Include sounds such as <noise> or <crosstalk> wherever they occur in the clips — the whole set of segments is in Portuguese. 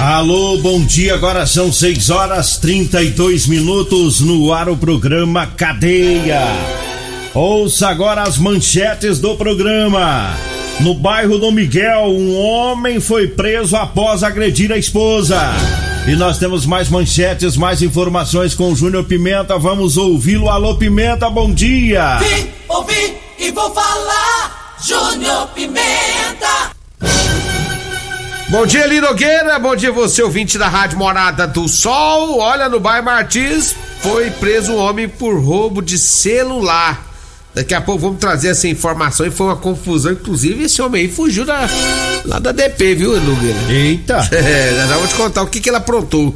Alô, bom dia. Agora são 6 horas 32 minutos no ar o programa Cadeia. Ouça agora as manchetes do programa. No bairro do Miguel, um homem foi preso após agredir a esposa. E nós temos mais manchetes, mais informações com o Júnior Pimenta. Vamos ouvi-lo. Alô, Pimenta, bom dia. Vim, ouvi e vou falar. Júnior Pimenta. Bom dia, Lino Nogueira. Bom dia, você, ouvinte da Rádio Morada do Sol. Olha, no bairro Martins foi preso um homem por roubo de celular. Daqui a pouco vamos trazer essa informação e foi uma confusão. Inclusive, esse homem aí fugiu da, lá da DP, viu, Nogueira? Eita! <laughs> É, já vou te contar o que, que ele aprontou.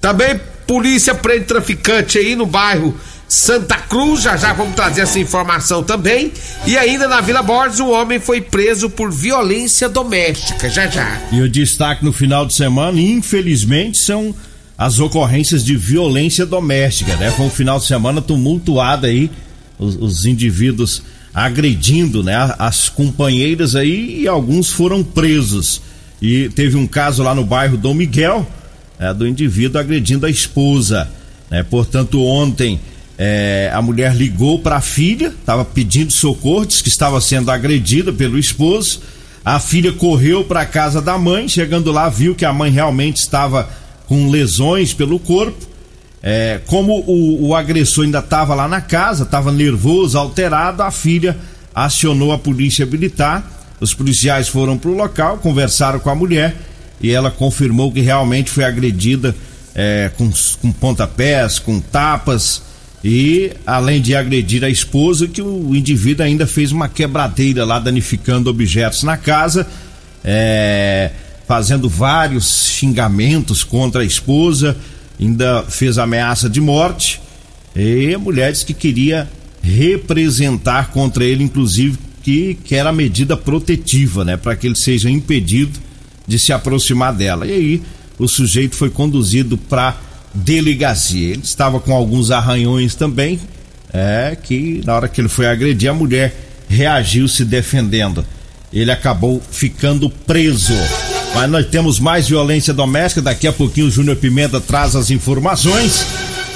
Também, polícia prende traficante aí no bairro Santa Cruz, já já vamos trazer essa informação também. E ainda na Vila Borges, um homem foi preso por violência doméstica, já já. E o destaque no final de semana, infelizmente, são as ocorrências de violência doméstica, né? Foi um final de semana tumultuado aí, os, os indivíduos agredindo, né? As companheiras aí e alguns foram presos. E teve um caso lá no bairro Dom Miguel, é, do indivíduo agredindo a esposa, né? Portanto, ontem é, a mulher ligou para a filha, estava pedindo socorro, disse que estava sendo agredida pelo esposo. A filha correu para a casa da mãe, chegando lá, viu que a mãe realmente estava com lesões pelo corpo. É, como o, o, agressor ainda estava lá na casa, estava nervoso, alterado, a filha acionou a polícia militar. Os policiais foram para o local, conversaram com a mulher e ela confirmou que realmente foi agredida é, com, com pontapés, com tapas e além de agredir a esposa, que o indivíduo ainda fez uma quebradeira lá, danificando objetos na casa, é, fazendo vários xingamentos contra a esposa, ainda fez ameaça de morte. E a mulher disse que queria representar contra ele, inclusive, que quer a medida protetiva, né, para que ele seja impedido de se aproximar dela. E aí o sujeito foi conduzido para delegacia. Ele estava com alguns arranhões também, é que na hora que ele foi agredir a mulher reagiu se defendendo. Ele acabou ficando preso. Mas nós temos mais violência doméstica. Daqui a pouquinho o Júnior Pimenta traz as informações.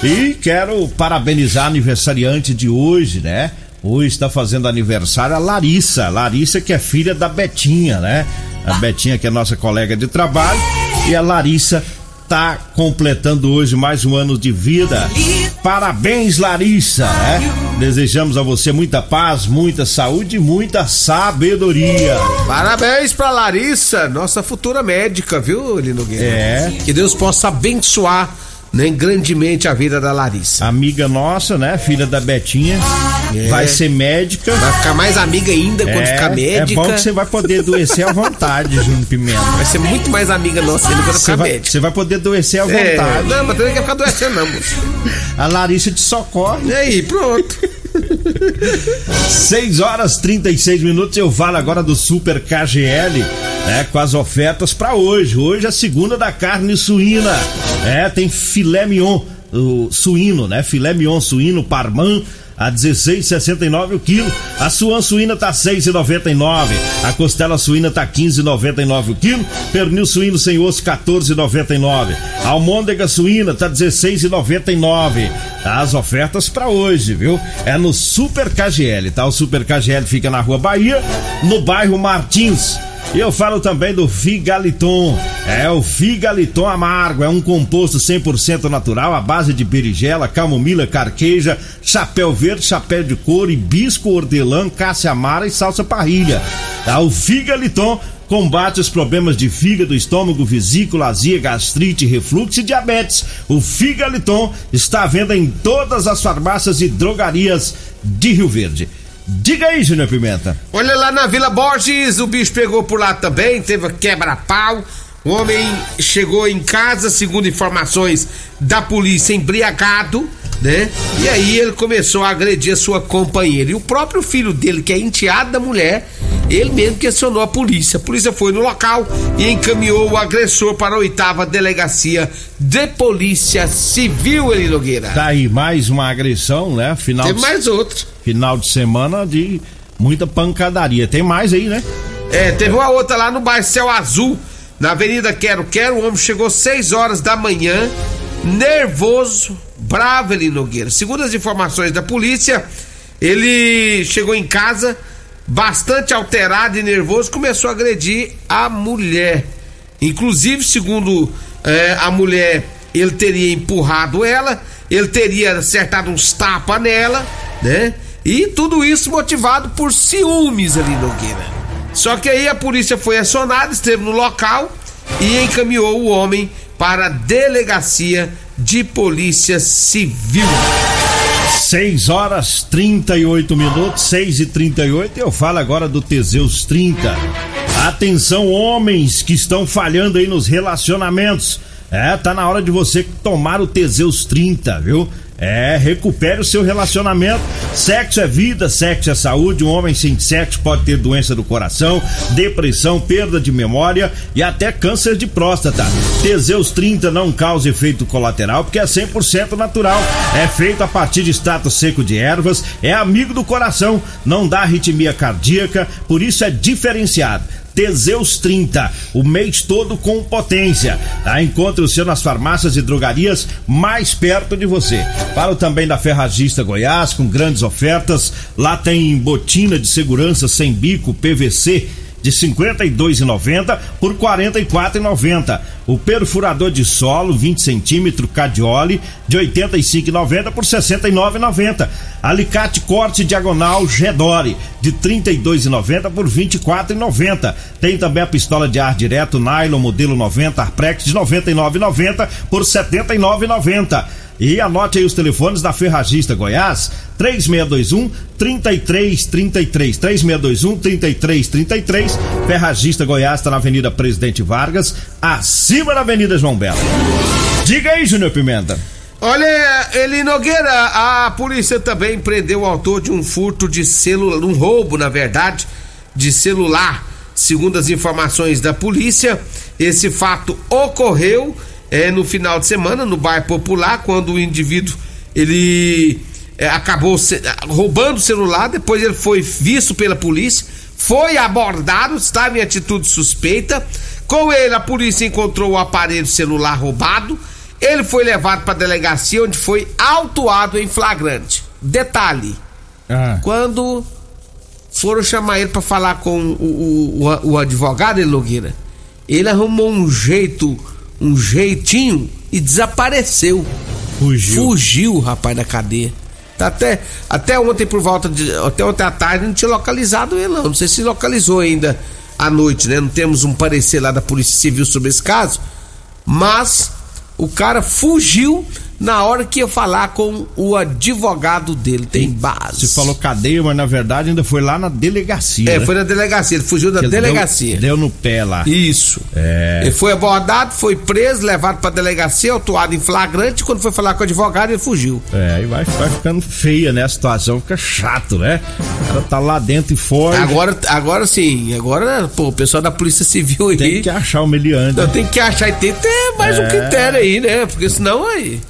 E quero parabenizar a aniversariante de hoje, né? Hoje está fazendo aniversário a Larissa. Larissa, que é filha da Betinha, né? A Betinha, que é nossa colega de trabalho. E a Larissa está completando hoje mais um ano de vida. Parabéns, Larissa, né? Desejamos a você muita paz, muita saúde e muita sabedoria. Parabéns pra Larissa, nossa futura médica, viu, Lino Guerra? É. Que Deus possa abençoar né, grandemente a vida da Larissa. Amiga nossa, né? Filha da Betinha. É. Vai ser médica. Vai ficar mais amiga ainda quando é, ficar médica. É bom que você vai poder adoecer à vontade, Júnior Pimenta. Vai ser muito mais amiga nossa ainda quando ficar vai, médica. Você vai poder adoecer à É, vontade. não, mas também quer ficar adoecendo, não, moço. A Larissa te socorre. E aí, pronto. <laughs> 6 horas 36 minutos. Eu falo agora do Super KGL, né? Com as ofertas para hoje. Hoje é a segunda da carne suína. É, tem filé mignon o suíno, né? Filé mignon suíno, parmã a 16,69 o quilo. A suan suína tá 6,99. A costela suína tá 15,99 o quilo. Pernil suíno sem osso 14,99. A almôndega suína tá 16,99. As ofertas para hoje, viu? É no Super KGL, tá? O Super KGL fica na Rua Bahia, no bairro Martins. E eu falo também do Figaliton. É o Figaliton amargo, é um composto 100% natural à base de berigela, camomila, carqueja, chapéu verde, chapéu de couro, hibisco, hortelã, cássia amara e salsa parrilha. É o Figaliton combate os problemas de fígado, estômago, vesícula, azia, gastrite, refluxo e diabetes. O Figaliton está à venda em todas as farmácias e drogarias de Rio Verde. Diga aí, Júnior Pimenta. Olha lá na Vila Borges, o bicho pegou por lá também, teve quebra-pau. O homem chegou em casa, segundo informações da polícia, embriagado, né? E aí ele começou a agredir a sua companheira. E o próprio filho dele, que é enteado da mulher, ele mesmo questionou a polícia. A polícia foi no local e encaminhou o agressor para a oitava delegacia de polícia civil, Eli Nogueira. Tá aí mais uma agressão, né? Final Teve de, mais outro. final de semana de muita pancadaria. Tem mais aí, né? É, teve uma outra lá no bairro Céu Azul, na Avenida Quero Quero. O homem chegou 6 horas da manhã, nervoso, bravo, Eli Nogueira. Segundo as informações da polícia, ele chegou em casa bastante alterado e nervoso, começou a agredir a mulher. Inclusive, segundo eh, a mulher, ele teria empurrado ela, ele teria acertado uns tapas nela, né? E tudo isso motivado por ciúmes ali, Nogueira. Só que aí a polícia foi acionada, esteve no local e encaminhou o homem para a delegacia de polícia civil. 6 horas 38 minutos, 6 e 38 Eu falo agora do Teseus 30. Atenção, homens que estão falhando aí nos relacionamentos. É, tá na hora de você tomar o Teseus 30, viu? É, recupere o seu relacionamento. Sexo é vida, sexo é saúde. Um homem sem sexo pode ter doença do coração, depressão, perda de memória e até câncer de próstata. Teseus 30 não causa efeito colateral porque é 100% natural. É feito a partir de extrato seco de ervas, é amigo do coração, não dá arritmia cardíaca, por isso é diferenciado. Teseus 30, o mês todo com potência. Tá? Encontre o seu nas farmácias e drogarias mais perto de você. Falo também da Ferragista Goiás, com grandes ofertas. Lá tem botina de segurança sem bico PVC de 52,90 por 44,90. O perfurador de solo 20 centímetros Cadioli de 85,90 por 69,90. Alicate corte diagonal Gedore de 32,90 por 24,90. Tem também a pistola de ar direto nylon modelo 90 Arprex de 99,90 por 79,90. E anote aí os telefones da Ferragista Goiás, 3621 3333 3621 3333. Ferragista Goiás está na Avenida Presidente Vargas, acima da Avenida João Belo. Diga aí, Júnior Pimenta. Olha, Eli Nogueira, a polícia também prendeu o autor de um furto de celular, um roubo, na verdade, de celular. Segundo as informações da polícia, esse fato ocorreu é, no final de semana no bairro Popular, quando o indivíduo ele é, acabou se, roubando o celular, depois ele foi visto pela polícia, foi abordado, estava em atitude suspeita. Com ele, a polícia encontrou o aparelho celular roubado. Ele foi levado para a delegacia, onde foi autuado em flagrante. Detalhe: Ah. quando foram chamar ele para falar com o, o, o, o advogado, ele ele arrumou um jeito, um jeitinho e desapareceu. Fugiu. Fugiu, rapaz, da cadeia. Tá até, até ontem por volta de. Até ontem à tarde não tinha localizado ele, não. Não sei se localizou ainda à noite, né? Não temos um parecer lá da Polícia Civil sobre esse caso. Mas o cara fugiu na hora que ia falar com o advogado dele. Tem base. Você falou cadeia, mas na verdade ainda foi lá na delegacia. É, né? foi na delegacia. Ele fugiu da ele delegacia. Deu, deu no pé lá. Isso. É. Ele foi abordado, foi preso, levado pra delegacia, autuado em flagrante. Quando foi falar com o advogado, ele fugiu. É, e vai, vai ficando feia, né? A situação fica chato, né? O cara tá lá dentro e fora. Agora, agora sim, agora, pô, o pessoal da Polícia Civil aí. tem que achar o meliante. Não, tem que achar e tem que ter mais um critério aí, né? Porque senão aí.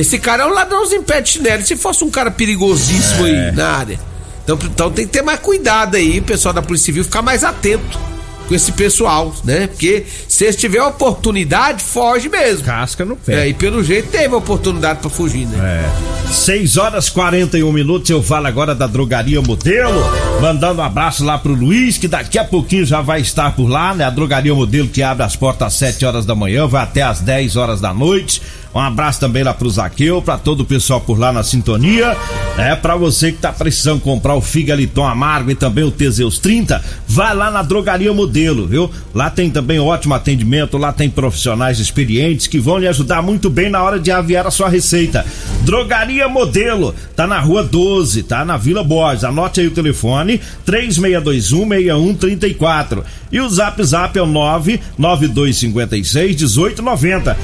Esse cara é um ladrãozinho pé de chinelo. Se fosse um cara perigosíssimo É. aí na área. Então, então tem que ter mais cuidado aí, pessoal da Polícia Civil, ficar mais atento com esse pessoal, né? Porque se eles tiverem oportunidade, foge mesmo. Casca no É, pé. e pelo jeito teve oportunidade pra fugir, né? É. 6 horas 41 minutos, eu falo agora da Drogaria Modelo, mandando um abraço lá pro Luiz, que daqui a pouquinho já vai estar por lá, né? A Drogaria Modelo que abre as portas às 7 horas da manhã, vai até às 10 horas da noite. Um abraço também lá pro Zaqueu, pra todo o pessoal por lá na sintonia. É, pra você que tá precisando comprar o Figaliton Amargo e também o Teseus 30, vai lá na Drogaria Modelo, viu? Lá tem também ótimo atendimento, lá tem profissionais experientes que vão lhe ajudar muito bem na hora de aviar a sua receita. Drogaria Modelo, tá na rua 12, tá na Vila Borges. Anote aí o telefone: 36216134. E o zap zap é o 99256 1890.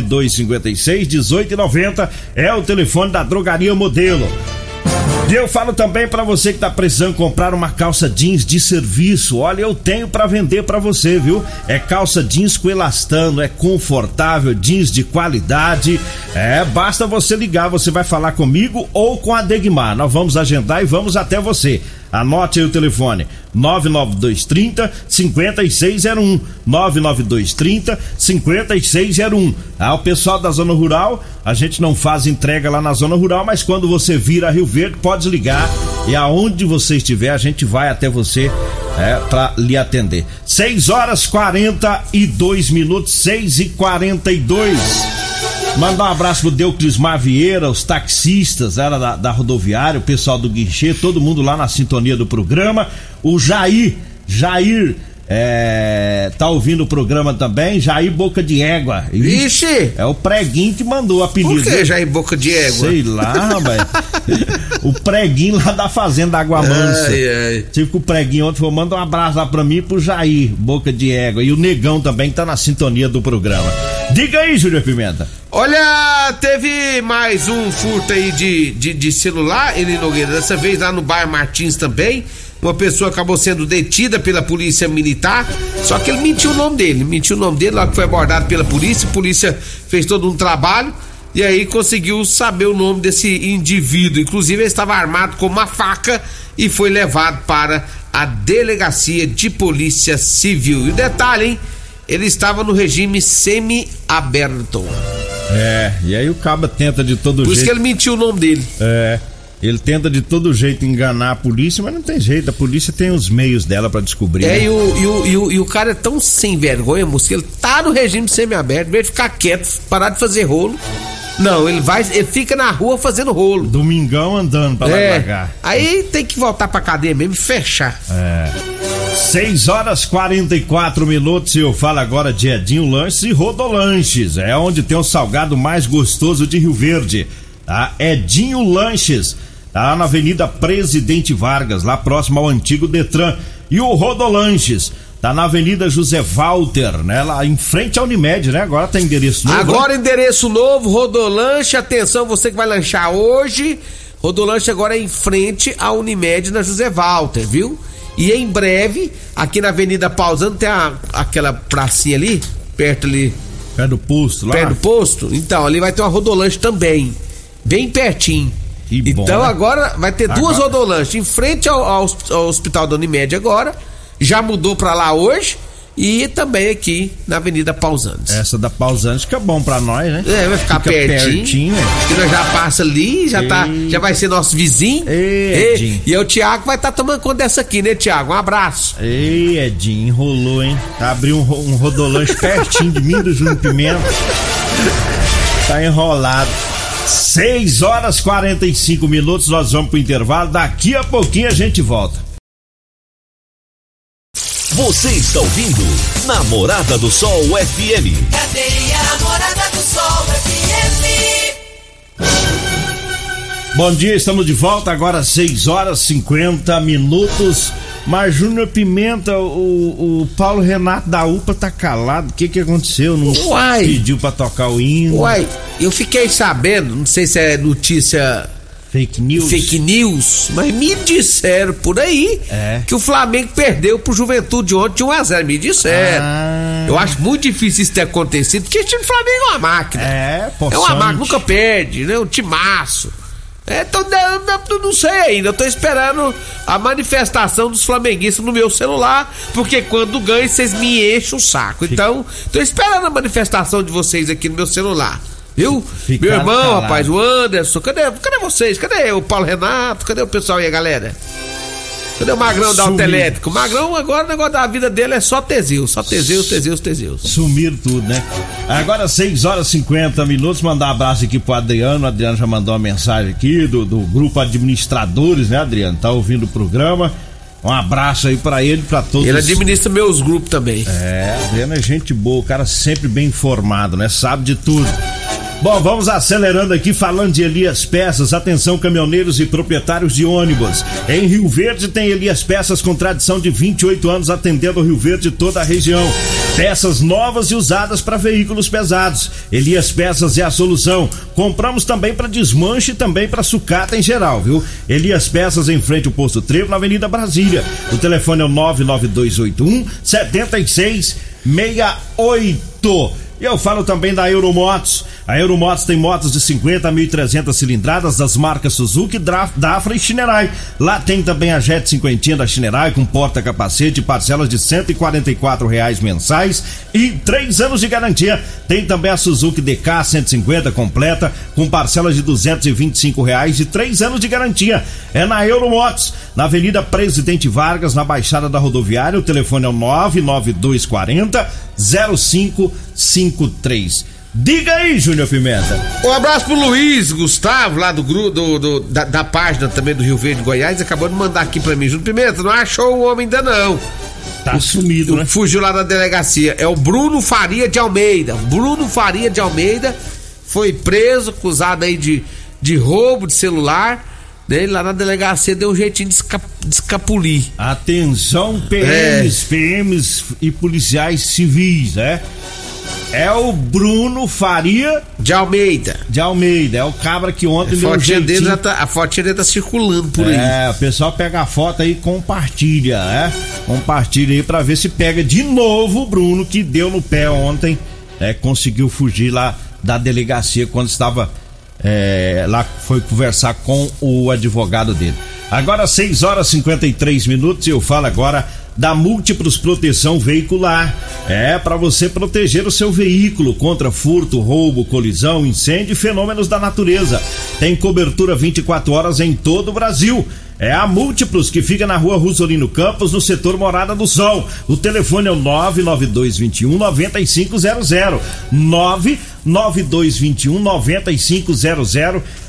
99256 1890 é o telefone da Drogaria Modelo. E eu falo também pra você que tá precisando comprar uma calça jeans de serviço. Olha, eu tenho pra vender pra você, viu? É calça jeans com elastano, é confortável, jeans de qualidade. É, basta você ligar, você vai falar comigo ou com a Degmar. Nós vamos agendar e vamos até você. Anote aí o telefone: 99230 5601. 99230 5601. Ah, o pessoal da zona rural, a gente não faz entrega lá na zona rural, mas quando você vir a Rio Verde, pode ligar e aonde você estiver, a gente vai até você é, para lhe atender. 6 horas 42 minutos, 6 e 42 Mandar um abraço pro Deuclismar Vieira, os taxistas era da, da rodoviária, o pessoal do guichê, todo mundo lá na sintonia do programa. O Jair, Jair, é, tá ouvindo o programa também, Jair Boca de Égua. Ixi! É o preguinho que mandou o apelido. Por que em boca de égua? Sei lá, rapaz. o preguinho lá da fazenda Água Mansa. Ai, ai. Tive com o preguinho ontem, falou, manda um abraço lá pra mim e pro Jair, boca de égua. E o Negão também que tá na sintonia do programa. Diga aí, Júlio Pimenta. Olha, teve mais um furto aí de, de, de celular, ele Nogueira, dessa vez lá no bairro Martins também. Uma pessoa acabou sendo detida pela polícia militar, só que ele mentiu o nome dele, mentiu o nome dele, lá que foi abordado pela polícia, a polícia fez todo um trabalho e aí conseguiu saber o nome desse indivíduo. Inclusive, ele estava armado com uma faca e foi levado para a delegacia de polícia civil. E o detalhe, hein? Ele estava no regime semi-aberto. É, e aí o caba tenta de todo Por isso jeito. que ele mentiu o nome dele. É, ele tenta de todo jeito enganar a polícia, mas não tem jeito, a polícia tem os meios dela pra descobrir. É, né? e o, e, o, e, o, e o cara é tão sem vergonha, moço, que ele tá no regime semi-aberto, em vez de ficar quieto, parar de fazer rolo. Não, ele vai, ele fica na rua fazendo rolo. Domingão andando pra lá e pra cá. Aí tem que voltar pra cadeia mesmo e fechar. 6 horas 44 minutos e eu falo agora de Edinho Lanches e Rodolanches. É onde tem o salgado mais gostoso de Rio Verde. Tá? Edinho Lanches. Tá na Avenida Presidente Vargas, lá próximo ao antigo Detran. E o Rodolanches. Tá na Avenida José Walter, né? Lá em frente à Unimed, né? Agora tem endereço novo. Agora endereço novo, Rodolanche, atenção, você que vai lanchar hoje. Rodolanche agora é em frente à Unimed na José Walter, viu? E em breve, aqui na Avenida Pausando, tem a- aquela pracinha ali, perto ali, Pé do posto lá. perto do posto. Então, ali vai ter uma Rodolanche também, bem pertinho. Que bom, então né? agora vai ter duas Agora- Rodolanches em frente ao, ao ao Hospital da Unimed agora. Já mudou pra lá hoje. E também aqui na Avenida Pausantes. Essa da Pausante fica bom pra nós, né? É, vai ficar Fica pertinho. pertinho, é. Que nós já passa ali, já, tá, já vai ser nosso vizinho. Ei, e, Edinho. e o Thiago vai estar tomando conta dessa aqui, né, Thiago? Um abraço. Ei, Edinho, enrolou, hein? Tá abriu um, um rodolanche pertinho de mim do Júnior Pimenta. Tá enrolado. 6 horas 45 minutos, nós vamos pro intervalo. Daqui a pouquinho a gente volta. Você está ouvindo Namorada do Sol FM. Cadeia Namorada do Sol FM. Bom dia, estamos de volta agora 6 horas 50 minutos. Mas Júnior Pimenta, o, o Paulo Renato da UPA tá calado. O que que aconteceu? Não Uai. pediu pra tocar o hino. Uai, eu fiquei sabendo, não sei se é notícia Fake news. Fake news, mas me disseram por aí É. que o Flamengo perdeu pro Juventude ontem de 1x0. Me disseram. Ah. Eu acho muito difícil isso ter acontecido, porque o time do Flamengo é uma máquina. É, É uma possante. máquina, nunca perde, né? Um timaço. É, então, eu, eu não sei ainda, eu tô esperando a manifestação dos flamenguistas no meu celular, porque quando ganho vocês me enchem o saco. Então, tô esperando a manifestação de vocês aqui no meu celular. Viu? Ficaram meu irmão, calados. rapaz, o Anderson, cadê, cadê vocês? Cadê o Paulo Renato? Cadê o pessoal aí, a galera? Cadê o Magrão da. Autoelétrico? Magrão, agora o negócio da vida dele é só Teseus, só Teseus, Teseus, Teseus. Sumiram tudo, né? Agora 6 horas e 50 minutos. Mandar um abraço aqui pro Adriano. O Adriano já mandou uma mensagem aqui do, do grupo Administradores, né, Adriano? Tá ouvindo o programa. Um abraço aí pra ele, pra todos. Ele administra meus grupos também. É, Adriano é gente boa, o cara sempre bem informado, né? Sabe de tudo. Bom, vamos acelerando aqui, falando de Elias Peças. Atenção, caminhoneiros e proprietários de ônibus. Em Rio Verde tem Elias Peças com tradição de 28 anos, atendendo o Rio Verde e toda a região. Peças novas e usadas para veículos pesados. Elias Peças é a solução. Compramos também para desmanche e também para sucata em geral, viu? Elias Peças em frente ao Posto Trevo, na Avenida Brasília. O telefone é o 99281 7668. E eu falo também da Euromotos. A Euromotos tem motos de 50 a 1.300 cilindradas das marcas Suzuki, Dafra e Shinerai. Lá tem também a Jet 50 da Shinerai com porta-capacete parcelas de 144 reais mensais e três anos de garantia. Tem também a Suzuki DK 150 completa com parcelas de 225 reais e três anos de garantia. É na Euromotos, na Avenida Presidente Vargas, na Baixada da Rodoviária. O telefone é o 99240 0553. Diga aí, Júnior Pimenta. Um abraço pro Luiz Gustavo, lá do grupo do, do- da, da página também do Rio Verde Goiás, acabou de mandar aqui pra mim. Júnior Pimenta, não achou o homem ainda não. Tá sumido, né? Fugiu lá da delegacia. É o Bruno Faria de Almeida. Bruno Faria de Almeida foi preso, acusado aí de, de roubo de celular. Né? Lá na delegacia deu um jeitinho de, de escapulir. Atenção, PMs, PMs e policiais civis, né? É o Bruno Faria De Almeida. de Almeida, é o cabra que ontem A deu um dele já tá, a fotinha dele tá circulando por aí. É, o pessoal pega a foto aí e compartilha, né? Compartilha aí pra ver se pega de novo o Bruno que deu no pé ontem, é, conseguiu fugir lá da delegacia quando estava é, lá, foi conversar com o advogado dele. Agora 6 horas e 53 minutos e eu falo agora da Múltiplos Proteção Veicular. É para você proteger o seu veículo contra furto, roubo, colisão, incêndio e fenômenos da natureza. Tem cobertura 24 horas em todo o Brasil. É a Múltiplos que fica na rua Rosolino Campos, no setor Morada do Sol. O telefone é o 99221 9500. 99221 9500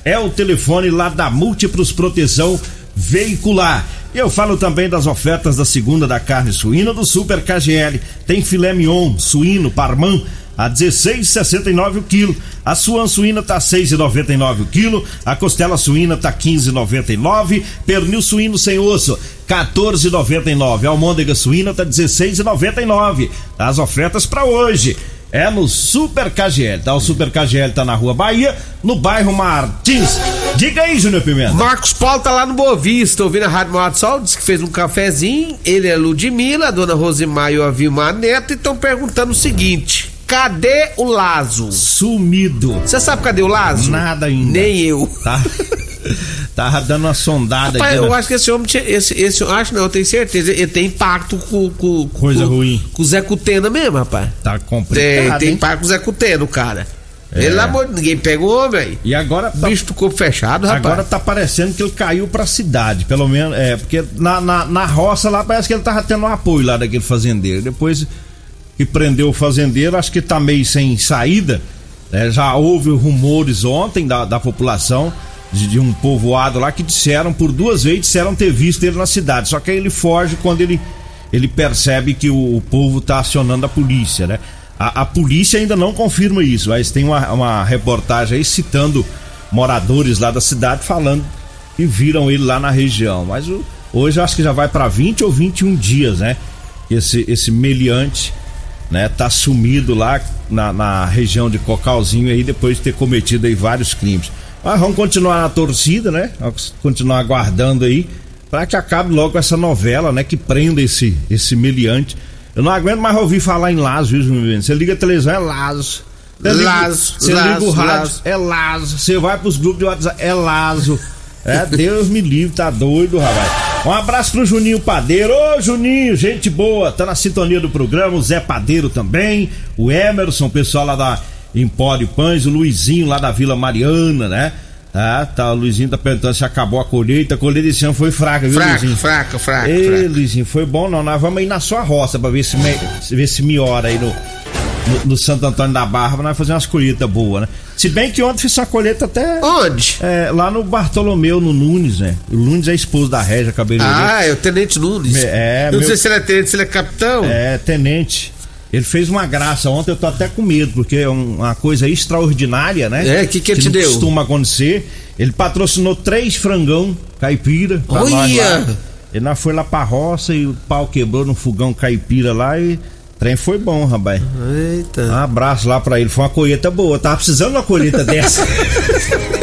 é o telefone lá da Múltiplos Proteção Veicular. E eu falo também das ofertas da segunda da carne suína do Super KGL. Tem filé mignon, suíno, parmã a 16,69 o quilo. A suan suína tá 6,99 o quilo. A costela suína tá 15,99. Pernil suíno sem osso 14,99. A almôndega suína tá 16,99. As ofertas para hoje. É no Super KGL, tá? O Super KGL tá na Rua Bahia, no bairro Martins. Diga aí, Júnior Pimenta. Marcos Paulo tá lá no Boa Vista, ouvindo a Rádio Morado do Sol, disse que fez um cafezinho. Ele é Ludmilla, a dona Rosimar e o Avilmar Neto, e estão perguntando o seguinte: cadê o Lazo? Sumido. Você sabe cadê o Lazo? Nada ainda. Nem eu. Tá? <laughs> <laughs> Tava dando uma sondada Rapaz, aqui. eu né? acho que esse homem, tinha- esse, esse, eu acho não, eu tenho certeza, ele tem impacto com, com Coisa com, ruim. Com o Zé Cutena mesmo, rapaz. Tá Tem, complicado. tem hein? impacto com o Zé Cutena, o cara. É. Pelo amor de ninguém pega o homem aí. E agora tá, Bicho do corpo fechado, rapaz. agora tá parecendo que ele caiu pra cidade, pelo menos. É, porque na, na, na roça lá parece que ele tava tendo um apoio lá daquele fazendeiro. Depois que prendeu o fazendeiro, acho que tá meio sem saída. né? já houve rumores ontem da, da população de, de um povoado lá que disseram, por duas vezes, disseram ter visto ele na cidade. Só que aí ele foge quando ele, ele percebe que o, o povo tá acionando a polícia, né? A, a polícia ainda não confirma isso, mas tem uma, uma reportagem aí citando moradores lá da cidade falando que viram ele lá na região. Mas o- hoje eu acho que já vai para 20 ou 21 dias, né? Esse, esse meliante, né? Tá sumido lá na, na região de Cocalzinho aí depois de ter cometido aí vários crimes. Mas vamos continuar na torcida, né? Vamos continuar aguardando aí para que acabe logo essa novela, né? Que prenda esse, esse meliante. Eu não aguento mais ouvir falar em Lazo, viu, Júnior? Você liga a televisão, é Lazo. Lazo, Você liga o Lazo, rádio, Lazo. é Lazo. Você vai pros grupos de WhatsApp, é Lazo. É, Deus me livre, tá doido, rapaz. Um abraço pro Juninho Padeiro. Ô, Juninho, gente boa, tá na sintonia do programa. O Zé Padeiro também. O Emerson, pessoal lá da Empório Pães. O Luizinho lá da Vila Mariana, né? Tá, tá. O Luizinho tá perguntando se acabou a colheita. A colheita esse ano foi fraca, viu, Fraca, Luizinho? fraca, fraca, Ei, fraca. Luizinho, foi bom não. Nós vamos aí na sua roça pra ver se, me, ver se melhora aí no, no, no Santo Antônio da Barra pra nós fazer umas colheitas boas, né? Se bem que ontem fiz uma colheita até. Onde? É, lá no Bartolomeu, no Nunes, né? O Nunes é esposo da Régia Cabeleireira. Ah, é o Tenente Nunes. É, Eu não meu- sei se ele é tenente, se ele é capitão. É, tenente. Ele fez uma graça ontem, eu tô até com medo, porque é um- uma coisa extraordinária, né? É, que que ele te não deu? costuma acontecer. Ele patrocinou três frangão caipira. Olha! lá. Ele nós foi lá pra roça e o pau quebrou no fogão caipira lá e trem foi bom, rapaz. Um Eita. abraço lá pra ele, foi uma colheita boa. Eu tava precisando de uma colheita dessa. <laughs>